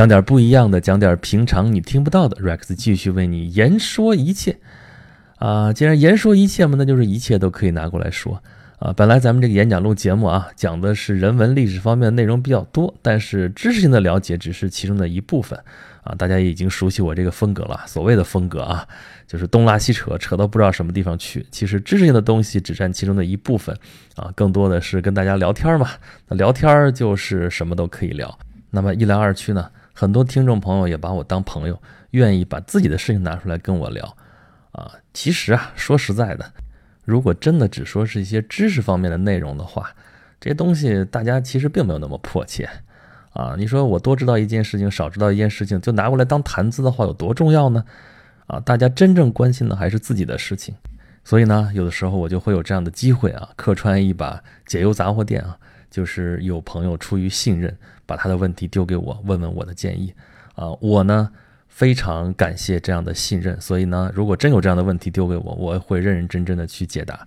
讲点不一样的，讲点平常你听不到的。Rex 继续为你言说一切啊！既然言说一切嘛，那就是一切都可以拿过来说啊。本来咱们这个演讲录节目啊，讲的是人文历史方面的内容比较多，但是知识性的了解只是其中的一部分啊。大家也已经熟悉我这个风格了，所谓的风格啊，就是东拉西扯，扯到不知道什么地方去。其实知识性的东西只占其中的一部分啊，更多的是跟大家聊天嘛。那聊天就是什么都可以聊。那么一来二去呢？很多听众朋友也把我当朋友，愿意把自己的事情拿出来跟我聊，啊，其实啊，说实在的，如果真的只说是一些知识方面的内容的话，这些东西大家其实并没有那么迫切，啊，你说我多知道一件事情，少知道一件事情，就拿过来当谈资的话，有多重要呢？啊，大家真正关心的还是自己的事情，所以呢，有的时候我就会有这样的机会啊，客串一把解忧杂货店啊。就是有朋友出于信任，把他的问题丢给我，问问我的建议，啊，我呢非常感谢这样的信任，所以呢，如果真有这样的问题丢给我，我会认认真真的去解答。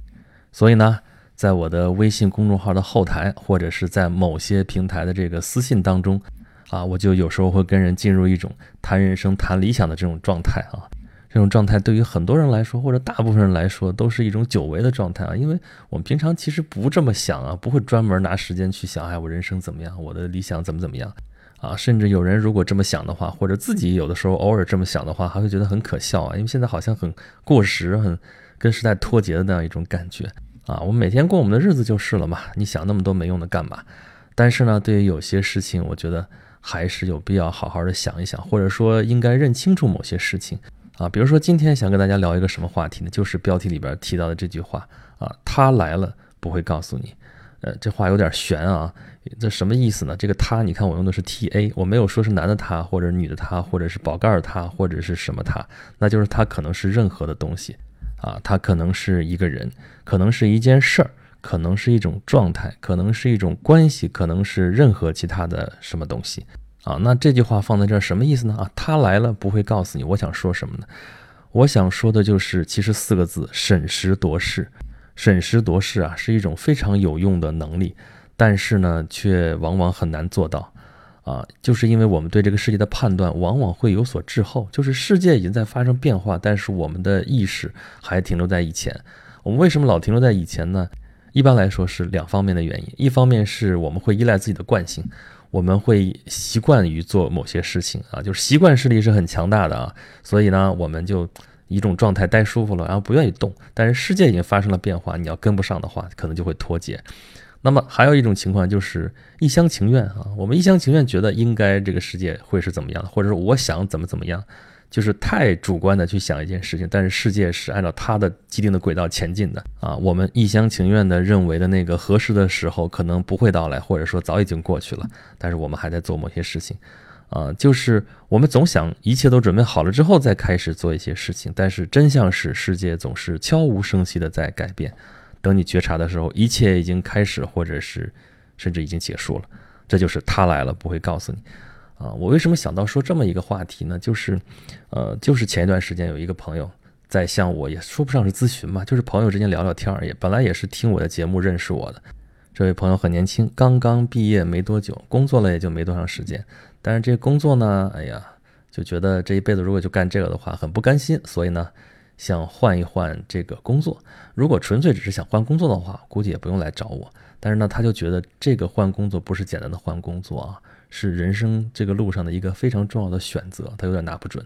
所以呢，在我的微信公众号的后台，或者是在某些平台的这个私信当中，啊，我就有时候会跟人进入一种谈人生、谈理想的这种状态啊。这种状态对于很多人来说，或者大部分人来说，都是一种久违的状态啊。因为我们平常其实不这么想啊，不会专门拿时间去想，哎，我人生怎么样，我的理想怎么怎么样啊。甚至有人如果这么想的话，或者自己有的时候偶尔这么想的话，还会觉得很可笑啊。因为现在好像很过时，很跟时代脱节的那样一种感觉啊。我们每天过我们的日子就是了嘛。你想那么多没用的干嘛？但是呢，对于有些事情，我觉得还是有必要好好的想一想，或者说应该认清楚某些事情。啊，比如说今天想跟大家聊一个什么话题呢？就是标题里边提到的这句话啊，他来了不会告诉你。呃，这话有点悬啊，这什么意思呢？这个他，你看我用的是 T A，我没有说是男的他或者女的他，或者是宝盖儿他或者是什么他，那就是他可能是任何的东西啊，他可能是一个人，可能是一件事儿，可能是一种状态，可能是一种关系，可能是任何其他的什么东西。啊，那这句话放在这儿什么意思呢？啊，他来了不会告诉你。我想说什么呢？我想说的就是，其实四个字：审时度势。审时度势啊，是一种非常有用的能力，但是呢，却往往很难做到。啊，就是因为我们对这个世界的判断往往会有所滞后，就是世界已经在发生变化，但是我们的意识还停留在以前。我们为什么老停留在以前呢？一般来说是两方面的原因，一方面是我们会依赖自己的惯性。我们会习惯于做某些事情啊，就是习惯势力是很强大的啊，所以呢，我们就一种状态待舒服了，然后不愿意动。但是世界已经发生了变化，你要跟不上的话，可能就会脱节。那么还有一种情况就是一厢情愿啊，我们一厢情愿觉得应该这个世界会是怎么样，或者是我想怎么怎么样。就是太主观的去想一件事情，但是世界是按照它的既定的轨道前进的啊。我们一厢情愿的认为的那个合适的时候可能不会到来，或者说早已经过去了，但是我们还在做某些事情，啊，就是我们总想一切都准备好了之后再开始做一些事情，但是真相是世界总是悄无声息的在改变，等你觉察的时候，一切已经开始，或者是甚至已经结束了。这就是他来了，不会告诉你。啊，我为什么想到说这么一个话题呢？就是，呃，就是前一段时间有一个朋友在向我，也说不上是咨询吧，就是朋友之间聊聊天儿，也本来也是听我的节目认识我的。这位朋友很年轻，刚刚毕业没多久，工作了也就没多长时间。但是这工作呢，哎呀，就觉得这一辈子如果就干这个的话，很不甘心，所以呢，想换一换这个工作。如果纯粹只是想换工作的话，估计也不用来找我。但是呢，他就觉得这个换工作不是简单的换工作啊。是人生这个路上的一个非常重要的选择，他有点拿不准。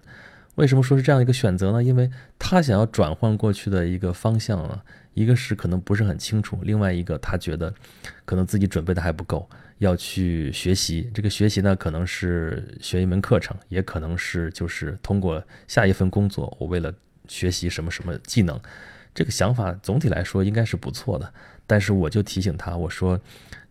为什么说是这样一个选择呢？因为他想要转换过去的一个方向啊，一个是可能不是很清楚，另外一个他觉得可能自己准备的还不够，要去学习。这个学习呢，可能是学一门课程，也可能是就是通过下一份工作，我为了学习什么什么技能。这个想法总体来说应该是不错的，但是我就提醒他，我说。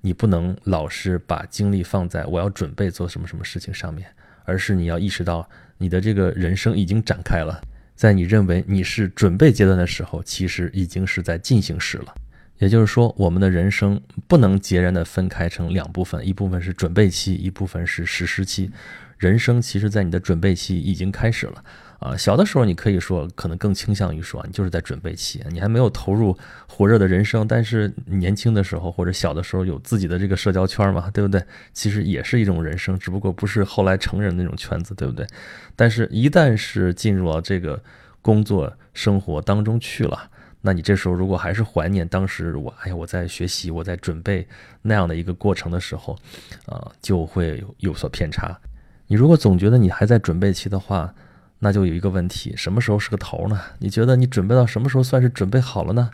你不能老是把精力放在我要准备做什么什么事情上面，而是你要意识到你的这个人生已经展开了，在你认为你是准备阶段的时候，其实已经是在进行时了。也就是说，我们的人生不能截然的分开成两部分，一部分是准备期，一部分是实施期。人生其实，在你的准备期已经开始了。啊，小的时候你可以说，可能更倾向于说，你就是在准备期，你还没有投入火热的人生。但是年轻的时候或者小的时候有自己的这个社交圈嘛，对不对？其实也是一种人生，只不过不是后来成人那种圈子，对不对？但是，一旦是进入了这个工作生活当中去了，那你这时候如果还是怀念当时我，哎呀，我在学习，我在准备那样的一个过程的时候，啊，就会有所偏差。你如果总觉得你还在准备期的话，那就有一个问题，什么时候是个头呢？你觉得你准备到什么时候算是准备好了呢？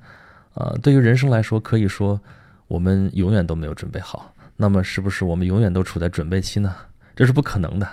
啊，对于人生来说，可以说我们永远都没有准备好。那么，是不是我们永远都处在准备期呢？这是不可能的。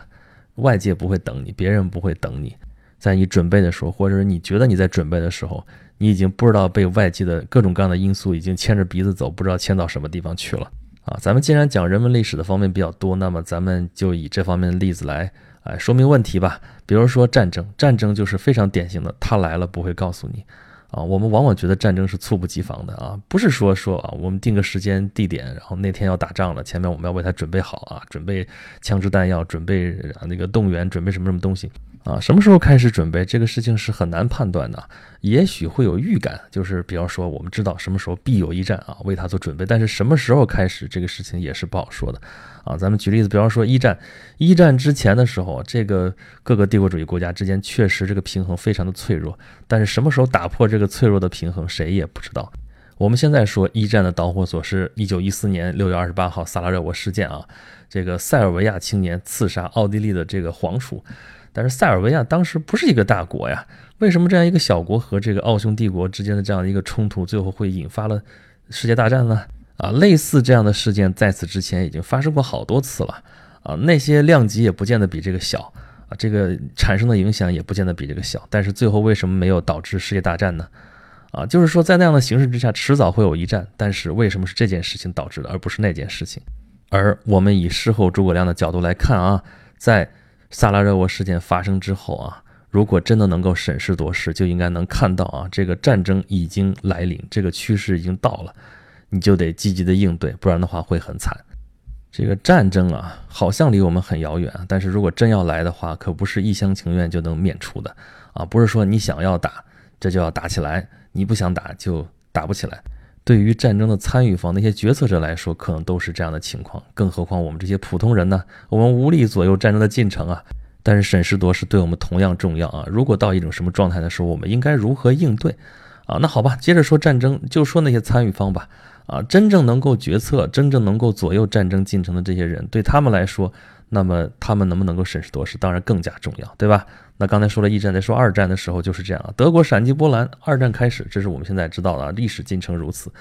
外界不会等你，别人不会等你。在你准备的时候，或者是你觉得你在准备的时候，你已经不知道被外界的各种各样的因素已经牵着鼻子走，不知道牵到什么地方去了。啊，咱们既然讲人文历史的方面比较多，那么咱们就以这方面的例子来。哎，说明问题吧。比如说战争，战争就是非常典型的，他来了不会告诉你啊。我们往往觉得战争是猝不及防的啊，不是说说啊，我们定个时间地点，然后那天要打仗了，前面我们要为他准备好啊，准备枪支弹药，准备那个动员，准备什么什么东西。啊，什么时候开始准备这个事情是很难判断的，也许会有预感，就是比方说我们知道什么时候必有一战啊，为他做准备，但是什么时候开始这个事情也是不好说的啊。咱们举例子，比方说一战，一战之前的时候，这个各个帝国主义国家之间确实这个平衡非常的脆弱，但是什么时候打破这个个脆弱的平衡，谁也不知道。我们现在说一战的导火索是一九一四年六月二十八号萨拉热窝事件啊，这个塞尔维亚青年刺杀奥地利的这个皇储。但是塞尔维亚当时不是一个大国呀，为什么这样一个小国和这个奥匈帝国之间的这样的一个冲突，最后会引发了世界大战呢？啊，类似这样的事件在此之前已经发生过好多次了，啊，那些量级也不见得比这个小，啊，这个产生的影响也不见得比这个小，但是最后为什么没有导致世界大战呢？啊，就是说在那样的形势之下，迟早会有一战，但是为什么是这件事情导致的，而不是那件事情？而我们以事后诸葛亮的角度来看啊，在萨拉热窝事件发生之后啊，如果真的能够审时度势，就应该能看到啊，这个战争已经来临，这个趋势已经到了，你就得积极的应对，不然的话会很惨。这个战争啊，好像离我们很遥远，但是如果真要来的话，可不是一厢情愿就能免除的啊，不是说你想要打，这就要打起来，你不想打就打不起来。对于战争的参与方那些决策者来说，可能都是这样的情况，更何况我们这些普通人呢？我们无力左右战争的进程啊。但是审时度势对我们同样重要啊。如果到一种什么状态的时候，我们应该如何应对啊？那好吧，接着说战争，就说那些参与方吧。啊，真正能够决策、真正能够左右战争进程的这些人，对他们来说，那么他们能不能够审时度势，当然更加重要，对吧？那刚才说了一战，再说二战的时候就是这样啊。德国闪击波兰，二战开始，这是我们现在知道的历史进程如此。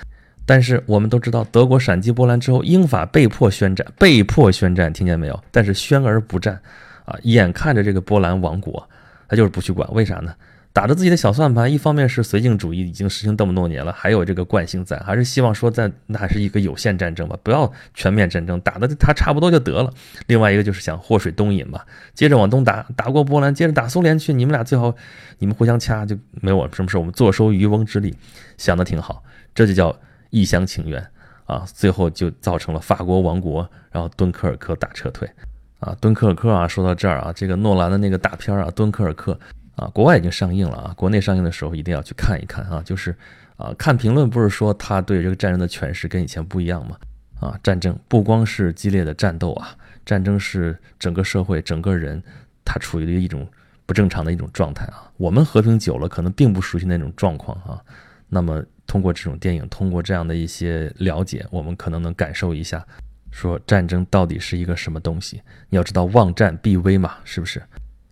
但是我们都知道，德国闪击波兰之后，英法被迫宣战，被迫宣战，听见没有？但是宣而不战，啊，眼看着这个波兰亡国，他就是不去管，为啥呢？打着自己的小算盘，一方面是绥靖主义已经实行这么多年了，还有这个惯性在，还是希望说在那还是一个有限战争吧，不要全面战争，打的他差不多就得了。另外一个就是想祸水东引嘛，接着往东打，打过波兰，接着打苏联去，你们俩最好你们互相掐，就没我什么事，我们坐收渔翁之利，想的挺好，这就叫一厢情愿啊，最后就造成了法国亡国，然后敦刻尔克大撤退啊，敦刻尔克啊，说到这儿啊，这个诺兰的那个大片啊，敦刻尔克。啊，国外已经上映了啊，国内上映的时候一定要去看一看啊。就是，啊，看评论不是说他对这个战争的诠释跟以前不一样吗？啊，战争不光是激烈的战斗啊，战争是整个社会、整个人他处于的一种不正常的一种状态啊。我们和平久了，可能并不熟悉那种状况啊。那么通过这种电影，通过这样的一些了解，我们可能能感受一下，说战争到底是一个什么东西。你要知道，望战必危嘛，是不是？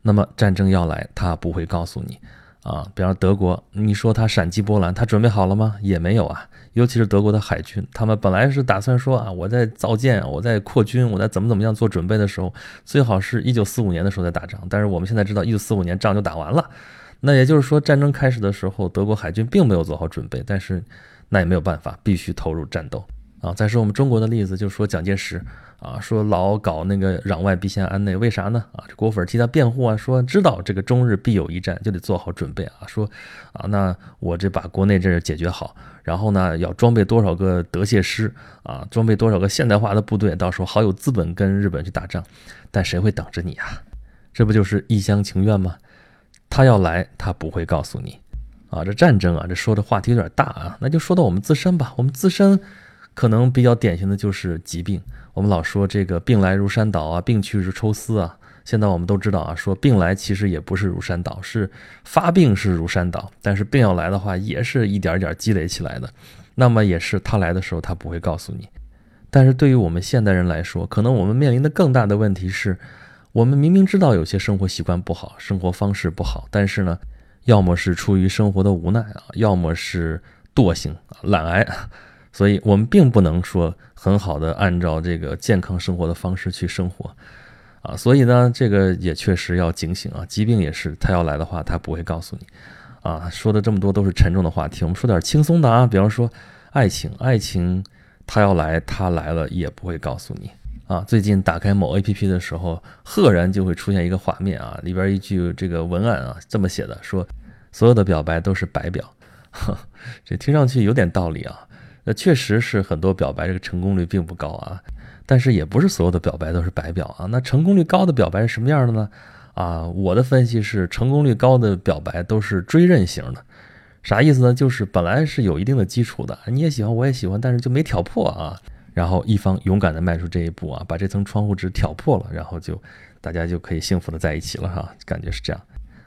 那么战争要来，他不会告诉你，啊，比方德国，你说他闪击波兰，他准备好了吗？也没有啊。尤其是德国的海军，他们本来是打算说啊，我在造舰，我在扩军，我在怎么怎么样做准备的时候，最好是一九四五年的时候再打仗。但是我们现在知道，一九四五年仗就打完了，那也就是说战争开始的时候，德国海军并没有做好准备。但是那也没有办法，必须投入战斗啊。再说我们中国的例子，就说蒋介石啊，说老搞那个攘外必先安内，为啥呢？啊，这果粉替他辩护啊，说知道这个中日必有一战，就得做好准备啊。说啊，那我这把国内这解决好，然后呢，要装备多少个德械师啊，装备多少个现代化的部队，到时候好有资本跟日本去打仗。但谁会等着你啊？这不就是一厢情愿吗？他要来，他不会告诉你啊。这战争啊，这说的话题有点大啊，那就说到我们自身吧。我们自身可能比较典型的就是疾病。我们老说这个病来如山倒啊，病去如抽丝啊。现在我们都知道啊，说病来其实也不是如山倒，是发病是如山倒，但是病要来的话，也是一点一点积累起来的。那么也是他来的时候，他不会告诉你。但是对于我们现代人来说，可能我们面临的更大的问题是，我们明明知道有些生活习惯不好，生活方式不好，但是呢，要么是出于生活的无奈啊，要么是惰性、懒癌。所以我们并不能说很好的按照这个健康生活的方式去生活，啊，所以呢，这个也确实要警醒啊。疾病也是，他要来的话，他不会告诉你，啊，说的这么多都是沉重的话题，我们说点轻松的啊，比方说爱情，爱情他要来，他来了也不会告诉你，啊，最近打开某 APP 的时候，赫然就会出现一个画面啊，里边一句这个文案啊，这么写的，说所有的表白都是白表，这听上去有点道理啊。那确实是很多表白这个成功率并不高啊，但是也不是所有的表白都是白表啊。那成功率高的表白是什么样的呢？啊，我的分析是成功率高的表白都是追认型的，啥意思呢？就是本来是有一定的基础的，你也喜欢我也喜欢，但是就没挑破啊。然后一方勇敢的迈出这一步啊，把这层窗户纸挑破了，然后就大家就可以幸福的在一起了哈，感觉是这样。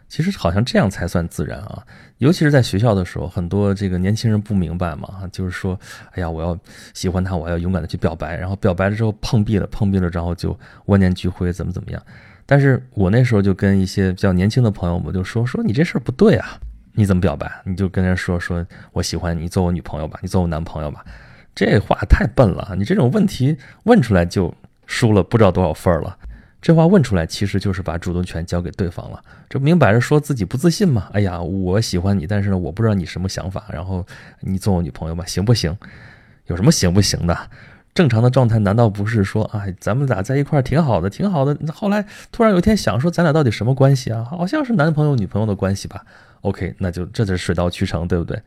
其实好像这样才算自然啊，尤其是在学校的时候，很多这个年轻人不明白嘛，就是说，哎呀，我要喜欢他，我要勇敢的去表白，然后表白了之后碰壁了，碰壁了，然后就万念俱灰，怎么怎么样？但是我那时候就跟一些比较年轻的朋友们就说，说你这事儿不对啊，你怎么表白？你就跟人说，说我喜欢你，做我女朋友吧，你做我男朋友吧，这话太笨了，你这种问题问出来就输了不知道多少分了。这话问出来，其实就是把主动权交给对方了。这明摆着说自己不自信嘛？哎呀，我喜欢你，但是呢，我不知道你什么想法。然后你做我女朋友吧，行不行？有什么行不行的？正常的状态难道不是说，哎，咱们俩在一块儿挺好的，挺好的。后来突然有一天想说，咱俩到底什么关系啊？好像是男朋友女朋友的关系吧？OK，那就这就是水到渠成，对不对？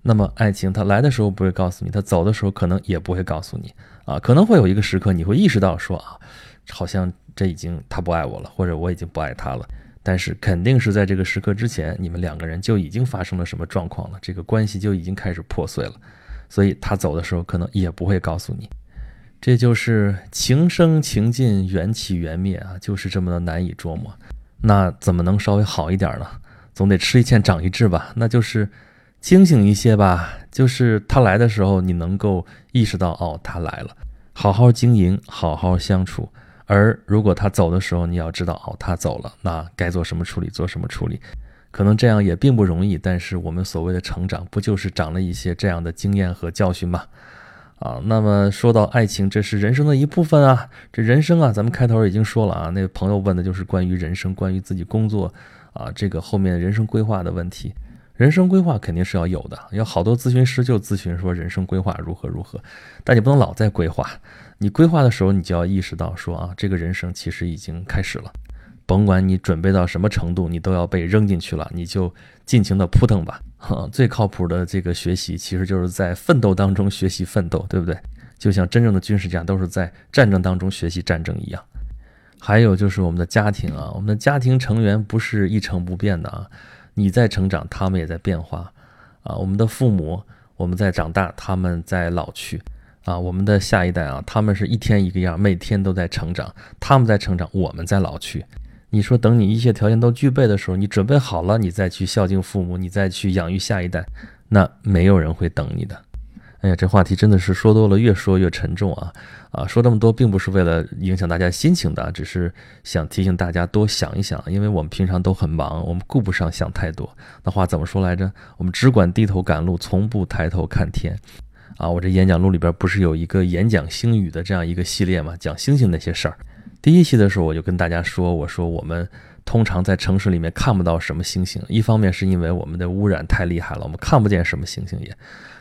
那么爱情它来的时候不会告诉你，它走的时候可能也不会告诉你啊。可能会有一个时刻你会意识到说啊，好像。这已经他不爱我了，或者我已经不爱他了，但是肯定是在这个时刻之前，你们两个人就已经发生了什么状况了，这个关系就已经开始破碎了，所以他走的时候可能也不会告诉你，这就是情生情尽，缘起缘灭啊，就是这么的难以捉摸。那怎么能稍微好一点呢？总得吃一堑长一智吧，那就是清醒一些吧，就是他来的时候，你能够意识到哦，他来了，好好经营，好好相处。而如果他走的时候，你要知道哦，他走了，那该做什么处理，做什么处理，可能这样也并不容易。但是我们所谓的成长，不就是长了一些这样的经验和教训吗？啊，那么说到爱情，这是人生的一部分啊。这人生啊，咱们开头已经说了啊，那个朋友问的就是关于人生，关于自己工作啊，这个后面人生规划的问题。人生规划肯定是要有的，有好多咨询师就咨询说人生规划如何如何，但你不能老在规划。你规划的时候，你就要意识到说啊，这个人生其实已经开始了，甭管你准备到什么程度，你都要被扔进去了，你就尽情的扑腾吧。最靠谱的这个学习，其实就是在奋斗当中学习奋斗，对不对？就像真正的军事家都是在战争当中学习战争一样。还有就是我们的家庭啊，我们的家庭成员不是一成不变的啊，你在成长，他们也在变化啊。我们的父母，我们在长大，他们在老去。啊，我们的下一代啊，他们是一天一个样，每天都在成长。他们在成长，我们在老去。你说，等你一切条件都具备的时候，你准备好了，你再去孝敬父母，你再去养育下一代，那没有人会等你的。哎呀，这话题真的是说多了，越说越沉重啊！啊，说这么多并不是为了影响大家心情的，只是想提醒大家多想一想，因为我们平常都很忙，我们顾不上想太多。那话怎么说来着？我们只管低头赶路，从不抬头看天。啊，我这演讲录里边不是有一个演讲星语的这样一个系列嘛，讲星星那些事儿。第一期的时候我就跟大家说，我说我们通常在城市里面看不到什么星星，一方面是因为我们的污染太厉害了，我们看不见什么星星也；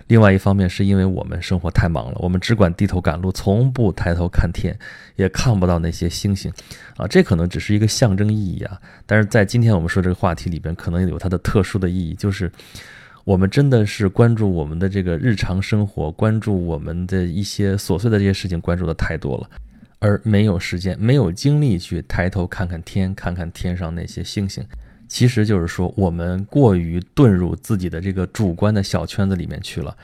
另外一方面是因为我们生活太忙了，我们只管低头赶路，从不抬头看天，也看不到那些星星。啊，这可能只是一个象征意义啊，但是在今天我们说这个话题里边，可能有它的特殊的意义，就是我们真的是关注我们的这个日常生活，关注我们的一些琐碎的这些事情，关注的太多了。而没有时间、没有精力去抬头看看天，看看天上那些星星，其实就是说我们过于遁入自己的这个主观的小圈子里面去了，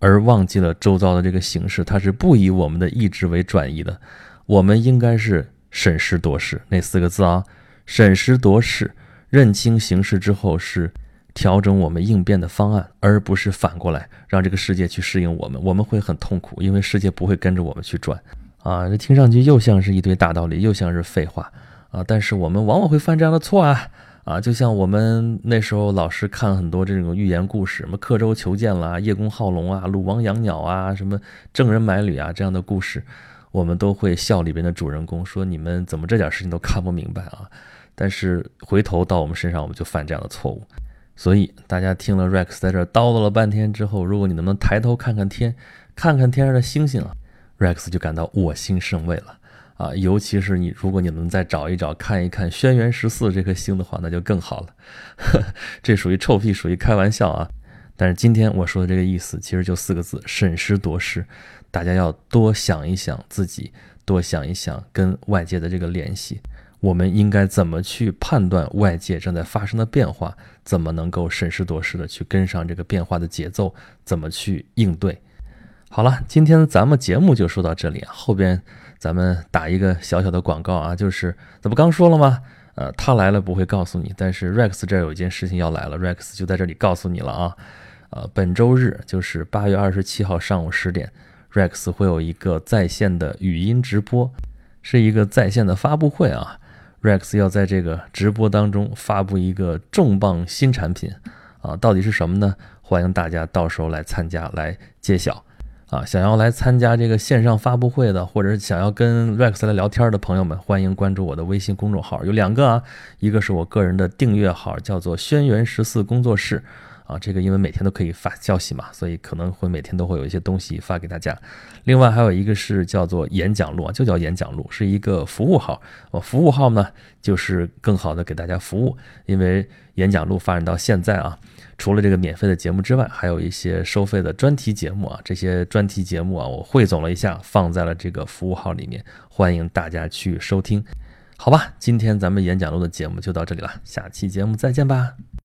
而忘记了周遭的这个形势，它是不以我们的意志为转移的。我们应该是审时度势那四个字啊，审时度势，认清形势之后是调整我们应变的方案，而不是反过来让这个世界去适应我们。我们会很痛苦，因为世界不会跟着我们去转。啊，这听上去又像是一堆大道理，又像是废话啊！但是我们往往会犯这样的错啊！啊，就像我们那时候老师看很多这种寓言故事，什么刻舟求剑啦、叶公好龙啊、鲁王养鸟啊、什么郑人买履啊这样的故事，我们都会笑里边的主人公，说你们怎么这点事情都看不明白啊？但是回头到我们身上，我们就犯这样的错误。所以大家听了 Rex 在这叨叨了半天之后，如果你能不能抬头看看天，看看天上的星星啊？Rex 就感到我心甚慰了啊！尤其是你，如果你能再找一找、看一看轩辕十四这颗星的话，那就更好了。呵 这属于臭屁，属于开玩笑啊！但是今天我说的这个意思，其实就四个字：审时度势。大家要多想一想自己，多想一想跟外界的这个联系。我们应该怎么去判断外界正在发生的变化？怎么能够审时度势的去跟上这个变化的节奏？怎么去应对？好了，今天咱们节目就说到这里啊。后边咱们打一个小小的广告啊，就是这不刚说了吗？呃，他来了不会告诉你，但是 Rex 这儿有一件事情要来了，Rex 就在这里告诉你了啊。呃，本周日就是八月二十七号上午十点，Rex 会有一个在线的语音直播，是一个在线的发布会啊。Rex 要在这个直播当中发布一个重磅新产品啊，到底是什么呢？欢迎大家到时候来参加来揭晓。啊，想要来参加这个线上发布会的，或者是想要跟 Rex 来聊天的朋友们，欢迎关注我的微信公众号，有两个啊，一个是我个人的订阅号，叫做轩辕十四工作室，啊，这个因为每天都可以发消息嘛，所以可能会每天都会有一些东西发给大家。另外还有一个是叫做演讲录啊，就叫演讲录，是一个服务号。我服务号呢，就是更好的给大家服务，因为演讲录发展到现在啊。除了这个免费的节目之外，还有一些收费的专题节目啊。这些专题节目啊，我汇总了一下，放在了这个服务号里面，欢迎大家去收听。好吧，今天咱们演讲录的节目就到这里了，下期节目再见吧。